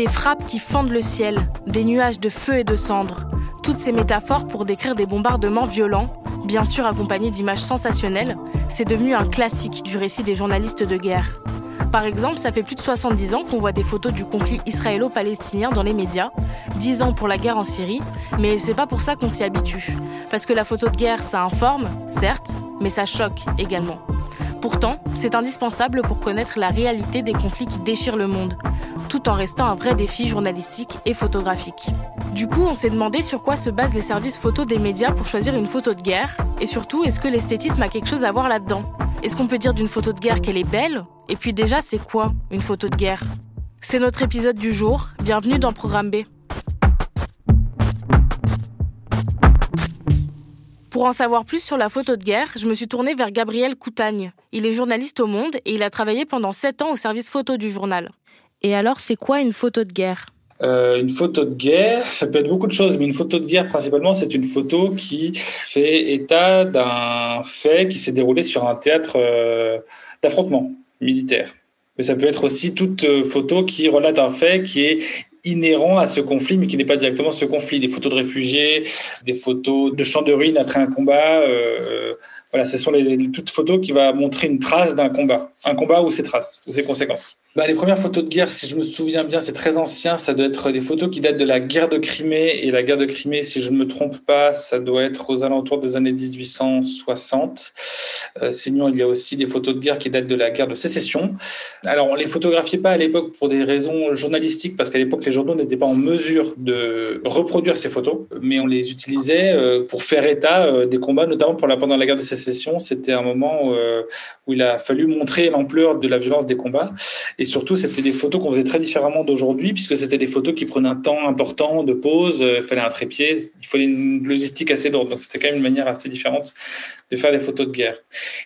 Des frappes qui fendent le ciel, des nuages de feu et de cendres. Toutes ces métaphores pour décrire des bombardements violents, bien sûr accompagnés d'images sensationnelles, c'est devenu un classique du récit des journalistes de guerre. Par exemple, ça fait plus de 70 ans qu'on voit des photos du conflit israélo-palestinien dans les médias, 10 ans pour la guerre en Syrie, mais c'est pas pour ça qu'on s'y habitue. Parce que la photo de guerre, ça informe, certes, mais ça choque également. Pourtant, c'est indispensable pour connaître la réalité des conflits qui déchirent le monde, tout en restant un vrai défi journalistique et photographique. Du coup, on s'est demandé sur quoi se basent les services photos des médias pour choisir une photo de guerre, et surtout, est-ce que l'esthétisme a quelque chose à voir là-dedans? Est-ce qu'on peut dire d'une photo de guerre qu'elle est belle? Et puis déjà, c'est quoi une photo de guerre? C'est notre épisode du jour, bienvenue dans Programme B. Pour en savoir plus sur la photo de guerre, je me suis tournée vers Gabriel Coutagne. Il est journaliste au Monde et il a travaillé pendant 7 ans au service photo du journal. Et alors, c'est quoi une photo de guerre? Euh, une photo de guerre, ça peut être beaucoup de choses, mais une photo de guerre, principalement, c'est une photo qui fait état d'un fait qui s'est déroulé sur un théâtre euh, d'affrontement militaire. Mais ça peut être aussi toute euh, photo qui relate un fait qui est inhérent à ce conflit, mais qui n'est pas directement ce conflit. Des photos de réfugiés, des photos de champs de ruines après un combat. Euh, voilà, ce sont les, les, toutes photos qui vont montrer une trace d'un combat. Un combat ou ses traces, ou ses conséquences. Bah, les premières photos de guerre, si je me souviens bien, c'est très ancien. Ça doit être des photos qui datent de la guerre de Crimée. Et la guerre de Crimée, si je ne me trompe pas, ça doit être aux alentours des années 1860. Euh, sinon, il y a aussi des photos de guerre qui datent de la guerre de sécession. Alors, on les photographiait pas à l'époque pour des raisons journalistiques, parce qu'à l'époque, les journaux n'étaient pas en mesure de reproduire ces photos, mais on les utilisait euh, pour faire état euh, des combats, notamment pendant la guerre de sécession. C'était un moment euh, où il a fallu montrer l'ampleur de la violence des combats. Et surtout, c'était des photos qu'on faisait très différemment d'aujourd'hui, puisque c'était des photos qui prenaient un temps important de pause, il fallait un trépied, il fallait une logistique assez lourde. Donc, c'était quand même une manière assez différente de faire des photos de guerre.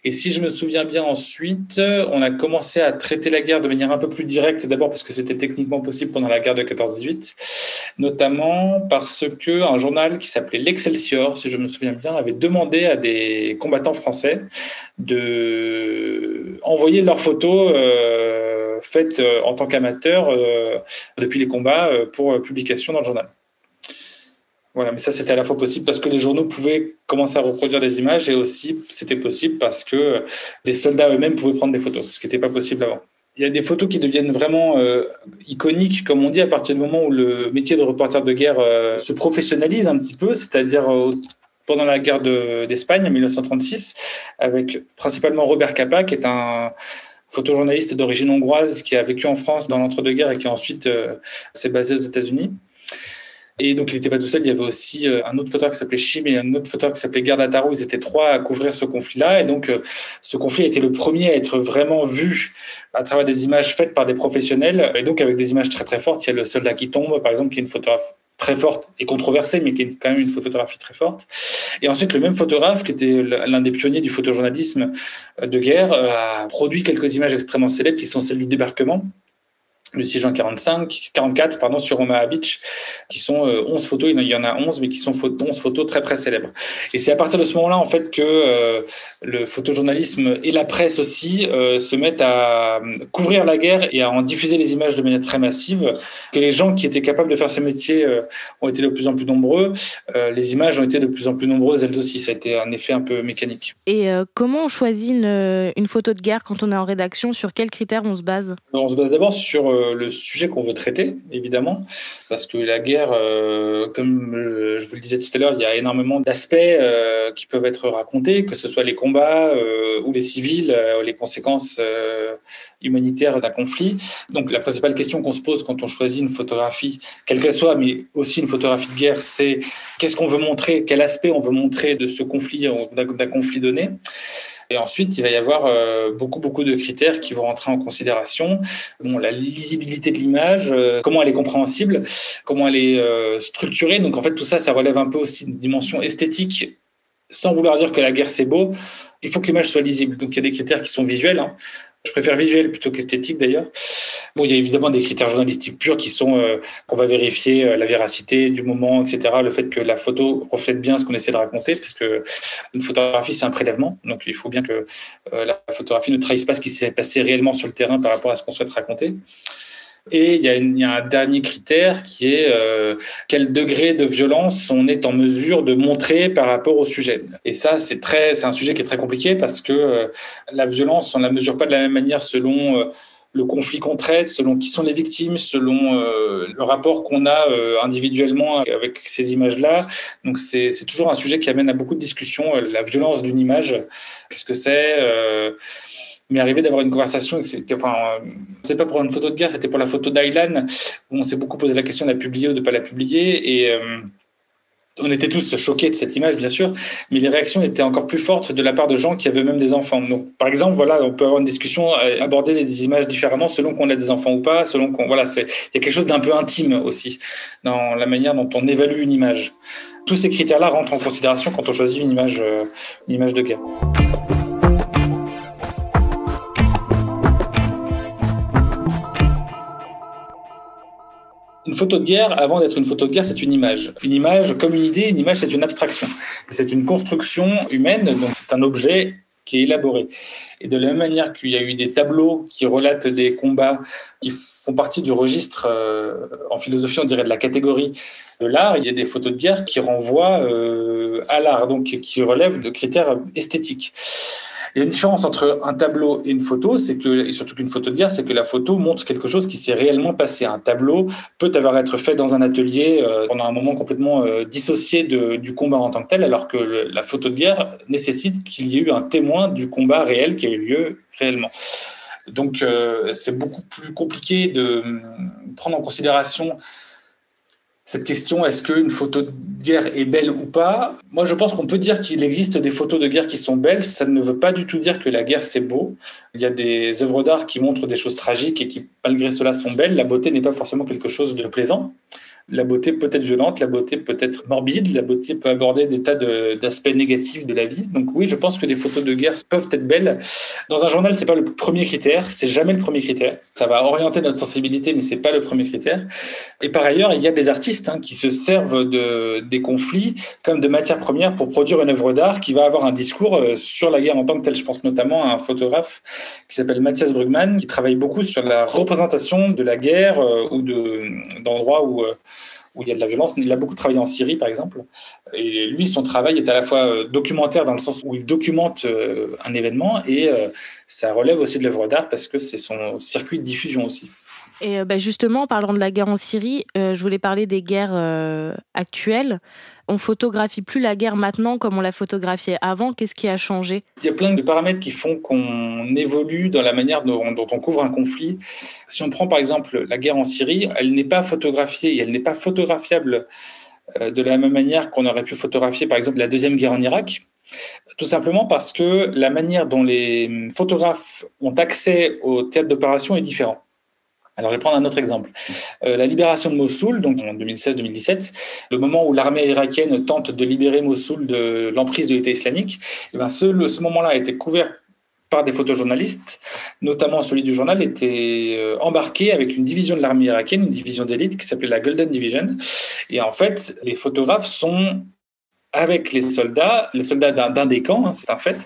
Et si je me souviens bien ensuite, on a commencé à traiter la guerre de manière un peu plus directe, d'abord parce que c'était techniquement possible pendant la guerre de 14-18, notamment parce que un journal qui s'appelait l'Excelsior, si je me souviens bien, avait demandé à des combattants français de envoyer leurs photos euh, faites euh, en tant qu'amateurs euh, depuis les combats euh, pour publication dans le journal. Voilà, mais ça c'était à la fois possible parce que les journaux pouvaient commencer à reproduire des images et aussi c'était possible parce que les soldats eux-mêmes pouvaient prendre des photos, ce qui n'était pas possible avant. Il y a des photos qui deviennent vraiment euh, iconiques, comme on dit, à partir du moment où le métier de reporter de guerre euh, se professionnalise un petit peu, c'est-à-dire euh, pendant la guerre d'Espagne en 1936, avec principalement Robert Capa, qui est un photojournaliste d'origine hongroise qui a vécu en France dans l'entre-deux-guerres et qui ensuite s'est basé aux États-Unis. Et donc, il n'était pas tout seul. Il y avait aussi euh, un autre photographe qui s'appelait Chim et un autre photographe qui s'appelait Garda Taro. Ils étaient trois à couvrir ce conflit-là. Et donc, euh, ce conflit a été le premier à être vraiment vu à travers des images faites par des professionnels. Et donc, avec des images très, très fortes. Il y a le soldat qui tombe, par exemple, qui est une photographe très forte et controversée, mais qui est quand même une photographie très forte. Et ensuite, le même photographe, qui était l'un des pionniers du photojournalisme de guerre, a produit quelques images extrêmement célèbres qui sont celles du débarquement le 6 juin 45, 44 pardon, sur Omaha Beach, qui sont 11 photos, il y en a 11, mais qui sont 11 photos très très célèbres. Et c'est à partir de ce moment-là, en fait, que le photojournalisme et la presse aussi se mettent à couvrir la guerre et à en diffuser les images de manière très massive, que les gens qui étaient capables de faire ce métier ont été de plus en plus nombreux, les images ont été de plus en plus nombreuses elles aussi, ça a été un effet un peu mécanique. Et comment on choisit une, une photo de guerre quand on est en rédaction? Sur quels critères on se base? On se base d'abord sur le sujet qu'on veut traiter, évidemment, parce que la guerre, euh, comme euh, je vous le disais tout à l'heure, il y a énormément d'aspects euh, qui peuvent être racontés, que ce soit les combats ou les civils, les conséquences humanitaires d'un conflit. Donc la principale question qu'on se pose quand on choisit une photographie, quelle qu'elle soit, mais aussi une photographie de guerre, c'est qu'est-ce qu'on veut montrer, quel aspect on veut montrer de ce conflit, d'un conflit donné. Et ensuite, il va y avoir euh, beaucoup, beaucoup de critères qui vont rentrer en considération. Bon, la lisibilité de l'image, euh, comment elle est compréhensible, comment elle est euh, structurée. Donc, en fait, tout ça, ça relève un peu aussi d'une dimension esthétique, sans vouloir dire que la guerre, c'est beau. Il faut que l'image soit lisible. Donc, il y a des critères qui sont visuels. Hein. Je préfère visuel plutôt qu'esthétique d'ailleurs. Bon, il y a évidemment des critères journalistiques purs qui sont euh, qu'on va vérifier euh, la véracité du moment, etc. Le fait que la photo reflète bien ce qu'on essaie de raconter, parce que une photographie c'est un prélèvement, donc il faut bien que euh, la photographie ne trahisse pas ce qui s'est passé réellement sur le terrain par rapport à ce qu'on souhaite raconter. Et il y, a un dernier critère qui est euh, quel degré de violence on est en mesure de montrer par rapport au sujet. Et ça, c'est très, c'est un sujet qui est très compliqué parce que euh, la violence, on la mesure pas de la même manière selon euh, le conflit qu'on traite, selon qui sont les victimes, selon le rapport qu'on a individuellement avec ces images-là. Donc c'est toujours un sujet qui amène à beaucoup de discussions. la violence d'une image, qu'est-ce que c'est mais arrivé d'avoir une conversation, enfin, c'est pas pour une photo de guerre, c'était pour la photo d'Aylan, où on s'est beaucoup posé la question de la publier ou de ne pas la publier. Et euh, on était tous choqués de cette image, bien sûr, mais les réactions étaient encore plus fortes de la part de gens qui avaient même des enfants. Donc, par exemple, voilà, on peut avoir une discussion, euh, aborder des images différemment selon qu'on a des enfants ou pas, selon qu'on, voilà, il y a quelque chose d'un peu intime aussi dans la manière dont on évalue une image. Tous ces critères-là rentrent en considération quand on choisit une image, euh, une image de guerre. Une photo de guerre, avant d'être une photo de guerre, c'est une image. Une image, comme une idée, une image, c'est une abstraction. C'est une construction humaine, donc c'est un objet qui est élaboré. Et de la même manière qu'il y a eu des tableaux qui relatent des combats qui font partie du registre, euh, en philosophie, on dirait de la catégorie de l'art, il y a des photos de guerre qui renvoient euh, à l'art, donc qui relèvent de critères esthétiques. Il y a une différence entre un tableau et une photo, c'est que, et surtout qu'une photo de guerre, c'est que la photo montre quelque chose qui s'est réellement passé. Un tableau peut avoir été fait dans un atelier euh, pendant un moment complètement euh, dissocié du combat en tant que tel, alors que la photo de guerre nécessite qu'il y ait eu un témoin du combat réel qui a eu lieu réellement. Donc, euh, c'est beaucoup plus compliqué de prendre en considération cette question, est-ce qu'une photo de guerre est belle ou pas? Moi, je pense qu'on peut dire qu'il existe des photos de guerre qui sont belles. Ça ne veut pas du tout dire que la guerre, c'est beau. Il y a des œuvres d'art qui montrent des choses tragiques et qui, malgré cela, sont belles. La beauté n'est pas forcément quelque chose de plaisant. La beauté peut être violente, la beauté peut être morbide, la beauté peut aborder des tas d'aspects négatifs de la vie. Donc oui, je pense que des photos de guerre peuvent être belles. Dans un journal, c'est pas le premier critère, c'est jamais le premier critère. Ça va orienter notre sensibilité, mais c'est pas le premier critère. Et par ailleurs, il y a des artistes hein, qui se servent de, des conflits comme de matière première pour produire une œuvre d'art qui va avoir un discours euh, sur la guerre en tant que telle. Je pense notamment à un photographe qui s'appelle Mathias Brugman, qui travaille beaucoup sur la représentation de la guerre euh, ou d'endroits où euh, où il y a de la violence. Il a beaucoup travaillé en Syrie, par exemple. Et lui, son travail est à la fois euh, documentaire dans le sens où il documente euh, un événement et euh, ça relève aussi de l'œuvre d'art parce que c'est son circuit de diffusion aussi. Et bah, justement, en parlant de la guerre en Syrie, je voulais parler des guerres actuelles on photographie plus la guerre maintenant comme on la photographiait avant. Qu'est-ce qui a changé? Il y a plein de paramètres qui font qu'on évolue dans la manière dont, on couvre un conflit. Si on prend par exemple la guerre en Syrie, elle n'est pas photographiée et elle n'est pas photographiable euh, de la même manière qu'on aurait pu photographier par exemple la deuxième guerre en Irak. Tout simplement parce que la manière dont les photographes ont accès au théâtre d'opération est différente. Alors, je vais prendre un autre exemple. Euh, la libération de Mossoul, donc en 2016-2017, le moment où l'armée irakienne tente de libérer Mossoul de l'emprise de l'État islamique, eh ben ce, ce moment-là a été couvert par des photojournalistes, notamment celui du journal, était euh, embarqué avec une division de l'armée irakienne, une division d'élite qui s'appelait la Golden Division. Et en fait, les photographes sont avec les soldats, les soldats d'un des camps, hein, c'est un fait,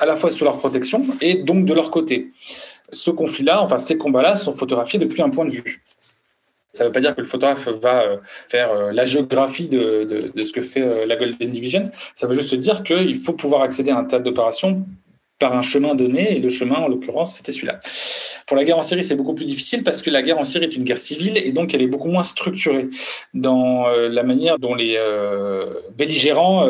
à la fois sous leur protection et donc de leur côté. Ce conflit-là, enfin ces combats-là, sont photographiés depuis un point de vue. Ça ne veut pas dire que le photographe va euh, faire euh, la géographie de, ce que fait euh, la Golden Division. Ça veut juste dire qu'il faut pouvoir accéder à un théâtre d'opération par un chemin donné, et le chemin, en l'occurrence, c'était celui-là. Pour la guerre en Syrie, c'est beaucoup plus difficile parce que la guerre en Syrie est une guerre civile et donc elle est beaucoup moins structurée dans la manière dont les belligérants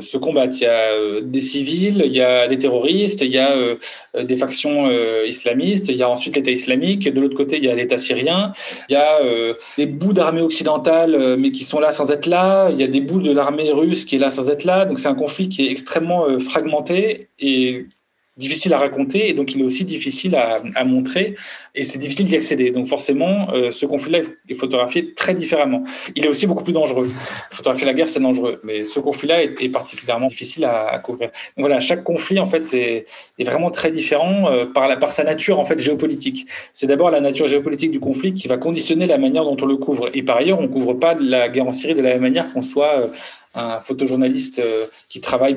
se combattent. Il y a des civils, il y a des terroristes, il y a des factions islamistes, il y a ensuite l'État islamique, de l'autre côté, il y a l'État syrien, il y a des bouts d'armée occidentale mais qui sont là sans être là, il y a des bouts de l'armée russe qui est là sans être là, donc c'est un conflit qui est extrêmement fragmenté et difficile à raconter et donc il est aussi difficile à, montrer et c'est difficile d'y accéder. Donc forcément, euh, ce conflit-là est photographié très différemment. Il est aussi beaucoup plus dangereux. Photographier la guerre, c'est dangereux, mais ce conflit-là est, particulièrement difficile à, couvrir. Donc voilà, chaque conflit en fait est, vraiment très différent euh, par sa nature en fait géopolitique. C'est d'abord la nature géopolitique du conflit qui va conditionner la manière dont on le couvre. Et par ailleurs, on couvre pas la guerre en Syrie de la même manière qu'on soit euh, un photojournaliste qui travaille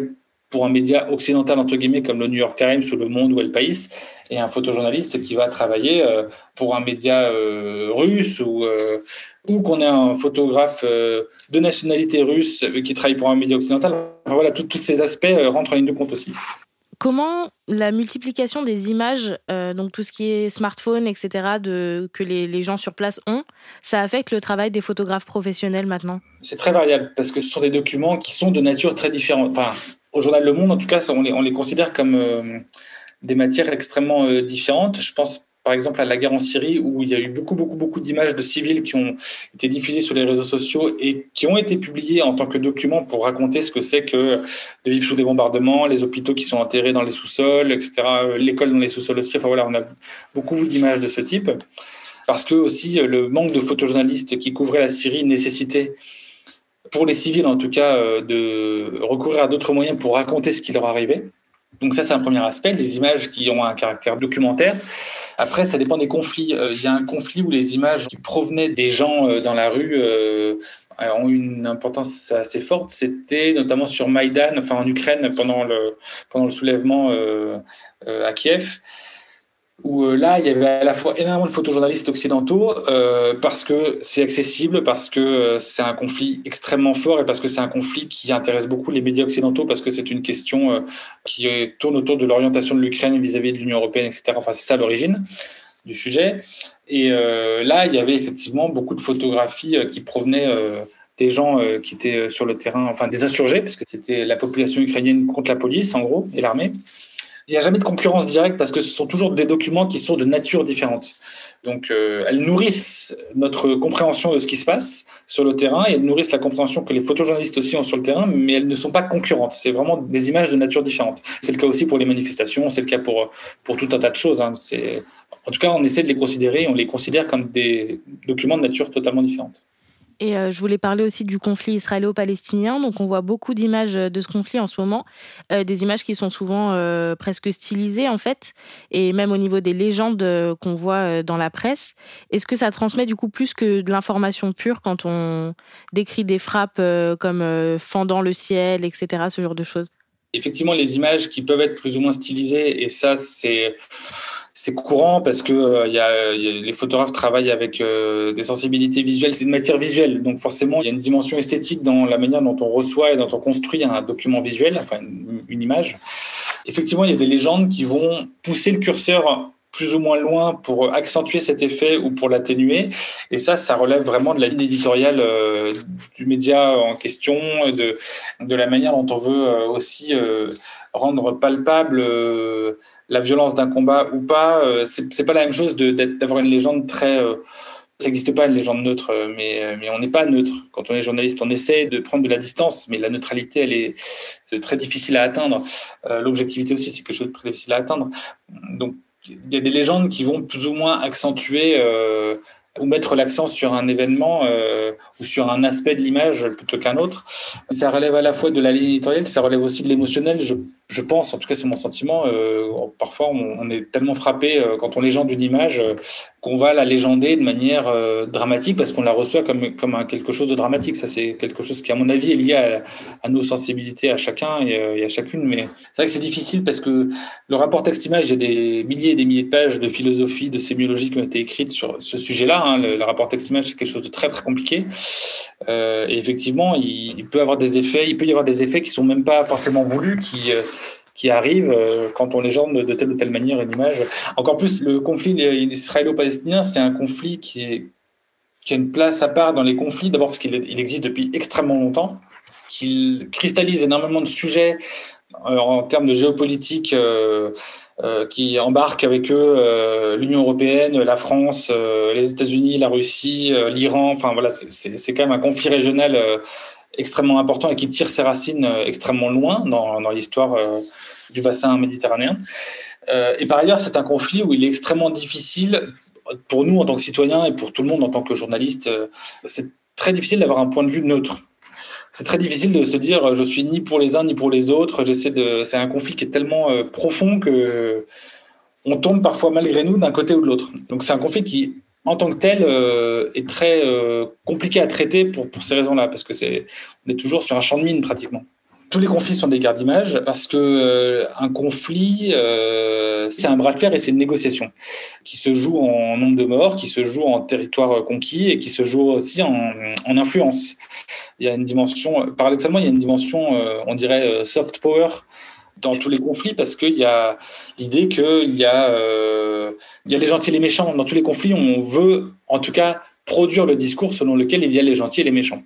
pour un média occidental, entre guillemets, comme le New York Times ou Le Monde ou El País, et un photojournaliste qui va travailler euh, pour un média euh, russe ou, euh, ou qu'on ait un photographe de nationalité russe qui travaille pour un média occidental. voilà, tous ces aspects rentrent en ligne de compte aussi. Comment la multiplication des images, donc tout ce qui est smartphone, etc., de, que les, les, gens sur place ont, ça affecte le travail des photographes professionnels maintenant? C'est très variable parce que ce sont des documents qui sont de nature très différente. Enfin, au journal Le Monde, en tout cas, on les, on les considère comme euh, des matières extrêmement euh, différentes. Je pense par exemple à la guerre en Syrie où il y a eu beaucoup, beaucoup, beaucoup d'images de civils qui ont été diffusées sur les réseaux sociaux et qui ont été publiées en tant que documents pour raconter ce que c'est que de vivre sous des bombardements, les hôpitaux qui sont enterrés dans les sous-sols, etc., l'école dans les sous-sols aussi. Enfin voilà, on a beaucoup d'images de ce type. Parce que aussi le manque de photojournalistes qui couvraient la Syrie nécessitait pour les civils en tout cas, euh, de recourir à d'autres moyens pour raconter ce qui leur arrivait. Donc ça, c'est un premier aspect, des images qui ont un caractère documentaire. Après, ça dépend des conflits. Euh, il y a un conflit où les images qui provenaient des gens euh, dans la rue ont une importance assez forte. C'était notamment sur Maïdan, enfin en Ukraine, pendant le, pendant le soulèvement à Kiev où euh, là, il y avait à la fois énormément de photojournalistes occidentaux euh, parce que c'est accessible, parce que euh, c'est un conflit extrêmement fort et parce que c'est un conflit qui intéresse beaucoup les médias occidentaux parce que c'est une question qui tourne autour de l'orientation de l'Ukraine vis-à-vis de l'Union européenne, etc. Enfin, c'est ça l'origine du sujet. Et là, il y avait effectivement beaucoup de photographies qui provenaient des gens qui étaient sur le terrain, enfin des insurgés, parce que c'était la population ukrainienne contre la police, en gros, et l'armée il n'y a jamais de concurrence directe parce que ce sont toujours des documents qui sont de nature différente. Donc, euh, elles nourrissent notre compréhension de ce qui se passe sur le terrain et elles nourrissent la compréhension que les photojournalistes aussi ont sur le terrain, mais elles ne sont pas concurrentes. C'est vraiment des images de nature différente. C'est le cas aussi pour les manifestations, c'est le cas pour, pour tout un tas de choses. Hein. En tout cas, on essaie de les considérer, on les considère comme des documents de nature totalement différente. Et euh, je voulais parler aussi du conflit israélo-palestinien. Donc, on voit beaucoup d'images euh, de ce conflit en ce moment, euh, des images qui sont souvent presque stylisées en fait, et même au niveau des légendes qu'on voit dans la presse. Est-ce que ça transmet du coup plus que de l'information pure quand on décrit des frappes comme fendant le ciel, etc., ce genre de choses? Effectivement, les images qui peuvent être plus ou moins stylisées, et ça, c'est c'est courant parce que euh, y a, les photographes travaillent avec euh, des sensibilités visuelles. C'est une matière visuelle, donc forcément, il y a une dimension esthétique dans la manière dont on reçoit et dont on construit un document visuel, enfin une, image. Effectivement, il y a des légendes qui vont pousser le curseur plus ou moins loin pour accentuer cet effet ou pour l'atténuer. Et ça, ça relève vraiment de la ligne éditoriale euh, du média en question, de, de la manière dont on veut aussi rendre palpable la violence d'un combat ou pas. Euh, c'est pas la même chose d'avoir une légende très. Euh, ça n'existe pas une légende neutre, euh, mais, mais on n'est pas neutre. Quand on est journaliste, on essaie de prendre de la distance, mais la neutralité, elle est, très difficile à atteindre. L'objectivité aussi, c'est quelque chose de très difficile à atteindre. Donc, il y a des légendes qui vont plus ou moins accentuer ou mettre l'accent sur un événement ou sur un aspect de l'image plutôt qu'un autre. Ça relève à la fois de la ligne éditoriale, ça relève aussi de l'émotionnel. Je pense, en tout cas c'est mon sentiment, euh, parfois on, est tellement frappé euh, quand on légende une image euh, qu'on va la légender de manière dramatique parce qu'on la reçoit comme, comme quelque chose de dramatique. Ça c'est quelque chose qui à mon avis est lié à, nos sensibilités à chacun et, à chacune. Mais c'est vrai que c'est difficile parce que le rapport texte-image, il y a des milliers et des milliers de pages de philosophie, de sémiologie qui ont été écrites sur ce sujet-là. Hein. Le, rapport texte-image c'est quelque chose de très très compliqué. et effectivement, il, il, peut avoir des effets, il peut y avoir des effets qui sont même pas forcément voulus, qui qui arrive euh, quand on légende de telle ou telle manière une image. Encore plus, le conflit israélo-palestinien, c'est un conflit qui, a une place à part dans les conflits, d'abord parce qu'il existe depuis extrêmement longtemps, qu'il cristallise énormément de sujets euh, en termes de géopolitique. Euh, qui embarquent avec eux l'Union européenne, la France, les États-Unis, la Russie, l'Iran. Enfin voilà, c'est quand même un conflit régional extrêmement important et qui tire ses racines extrêmement loin dans, dans l'histoire du bassin méditerranéen. Euh, et par ailleurs, c'est un conflit où il est extrêmement difficile pour nous en tant que citoyens et pour tout le monde en tant que journaliste. Euh, c'est très difficile d'avoir un point de vue neutre. C'est très difficile de se dire je suis ni pour les uns ni pour les autres. J'essaie de. C'est un conflit qui est tellement euh, profond que on tombe parfois malgré nous d'un côté ou de l'autre. Donc c'est un conflit qui en tant que tel est très compliqué à traiter pour, ces raisons-là parce que c'est on est toujours sur un champ de mine pratiquement tous les conflits sont des guerres d'image parce que euh, un conflit, euh, c'est un bras de fer et c'est une négociation qui se joue en nombre de morts, qui se joue en territoire conquis et qui se joue aussi en, en influence. Il y a une dimension, paradoxalement, il y a une dimension, euh, on dirait soft power dans tous les conflits parce qu'il y a l'idée qu'il y a il y a les gentils et les méchants dans tous les conflits. On veut, en tout cas, produire le discours selon lequel il y a les gentils et les méchants.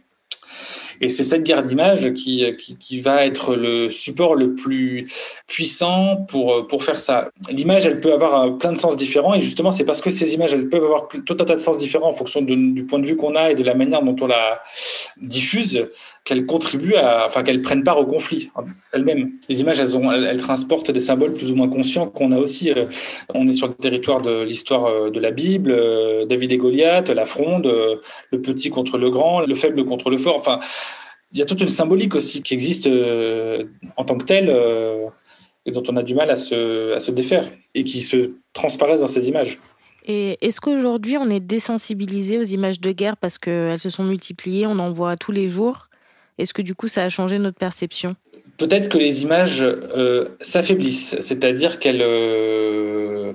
Et c'est cette guerre d'image qui, qui, va être le support le plus puissant pour, pour faire ça. L'image, elle peut avoir plein de sens différents. Et justement, c'est parce que ces images, elles peuvent avoir tout un tas de sens différents en fonction du point de vue qu'on a et de la manière dont on la diffuse qu'elles contribuent à, enfin, qu'elles prennent part au conflit elles-mêmes. Les images, elles, ont, elles, transportent des symboles plus ou moins conscients qu'on a aussi. Euh, on est sur le territoire de l'histoire euh, de la Bible, euh, David et Goliath, la fronde, le petit contre le grand, le faible contre le fort. Enfin, il y a toute une symbolique aussi qui existe en tant que telle et dont on a du mal à se, à se défaire et qui se transparaissent dans ces images. Et est-ce qu'aujourd'hui on est désensibilisé aux images de guerre parce qu'elles se sont multipliées, on en voit tous les jours? Est-ce que du coup, ça a changé notre perception? Peut-être que les images euh, s'affaiblissent, c'est-à-dire qu'elles, euh,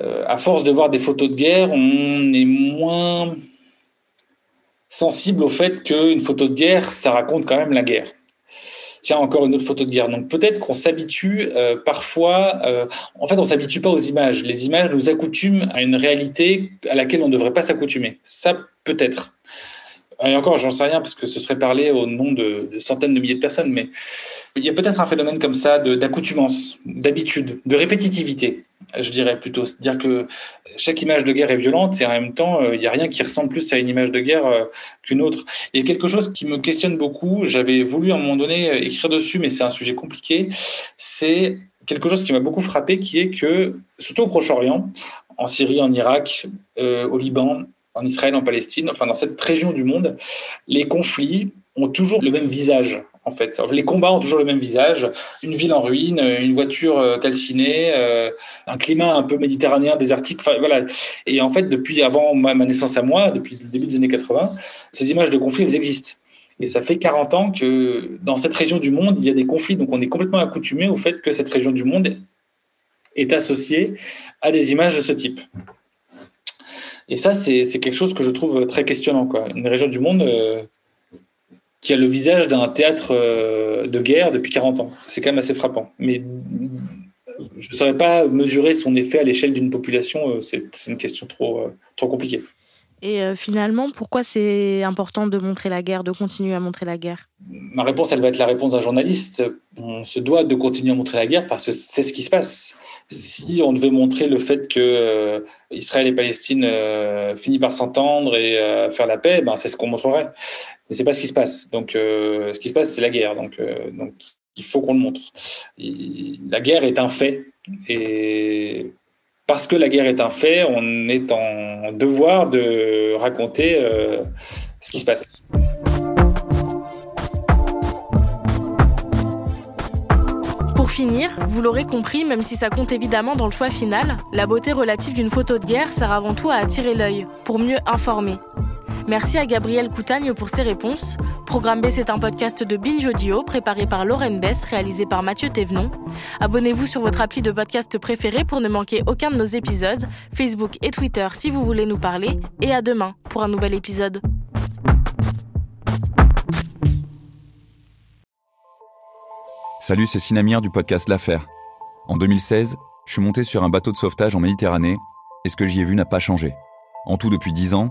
euh, à force de voir des photos de guerre, on est moins sensible au fait qu'une photo de guerre, ça raconte quand même la guerre. Tiens, encore une autre photo de guerre. Donc peut-être qu'on s'habitue parfois. en fait, on s'habitue pas aux images. Les images nous accoutument à une réalité à laquelle on ne devrait pas s'accoutumer. Ça, peut-être. Et encore, j'en sais rien parce que ce serait parlé au nom de, centaines de milliers de personnes, mais il y a peut-être un phénomène comme ça d'accoutumance, d'habitude, de répétitivité, je dirais plutôt. C'est-à-dire que chaque image de guerre est violente et en même temps, euh, il n'y a rien qui ressemble plus à une image de guerre euh, qu'une autre. Il y a quelque chose qui me questionne beaucoup. J'avais voulu à un moment donné euh, écrire dessus, mais c'est un sujet compliqué. C'est quelque chose qui m'a beaucoup frappé, qui est que, surtout au Proche-Orient, en Syrie, en Irak, au Liban, en Israël, en Palestine, enfin dans cette région du monde, les conflits ont toujours le même visage. En fait, les combats ont toujours le même visage. Une ville en ruine, une voiture euh, calcinée, euh, un climat un peu méditerranéen, désertique. Voilà. Et en fait, depuis avant ma naissance à moi, depuis le début des années 80, ces images de conflits, elles existent. Et ça fait 40 ans que dans cette région du monde, il y a des conflits. Donc on est complètement accoutumé au fait que cette région du monde est associée à des images de ce type. Et ça, c'est quelque chose que je trouve très questionnant. Une région du monde euh, qui a le visage d'un théâtre euh, de guerre depuis 40 ans. C'est quand même assez frappant. Mais je ne saurais pas mesurer son effet à l'échelle d'une population. Euh, c'est une question trop, trop compliquée. Et finalement, pourquoi c'est important de montrer la guerre, de continuer à montrer la guerre? Ma réponse, elle va être la réponse d'un journaliste. On se doit de continuer à montrer la guerre parce que c'est ce qui se passe si on devait montrer le fait que euh, Israël et Palestine euh, finissent par s'entendre et euh, faire la paix, ben c'est ce qu'on montrerait. Mais c'est pas ce qui se passe. Donc, ce qui se passe, c'est la guerre. Donc, il faut qu'on le montre. la guerre est un fait, et parce que la guerre est un fait, on est en devoir de raconter ce qui se passe. finir, vous l'aurez compris, même si ça compte évidemment dans le choix final, la beauté relative d'une photo de guerre sert avant tout à attirer l'œil, pour mieux informer. Merci à Gabriel Coutagne pour ses réponses. Programme B, c'est un podcast de Binge Audio préparé par Lauren Bess, réalisé par Mathieu Thévenon. Abonnez-vous sur votre appli de podcast préféré pour ne manquer aucun de nos épisodes, Facebook et Twitter si vous voulez nous parler, et à demain pour un nouvel épisode. Salut, c'est Sinamir du podcast L'Affaire. En 2016, je suis monté sur un bateau de sauvetage en Méditerranée et ce que j'y ai vu n'a pas changé. En tout, depuis 10 ans,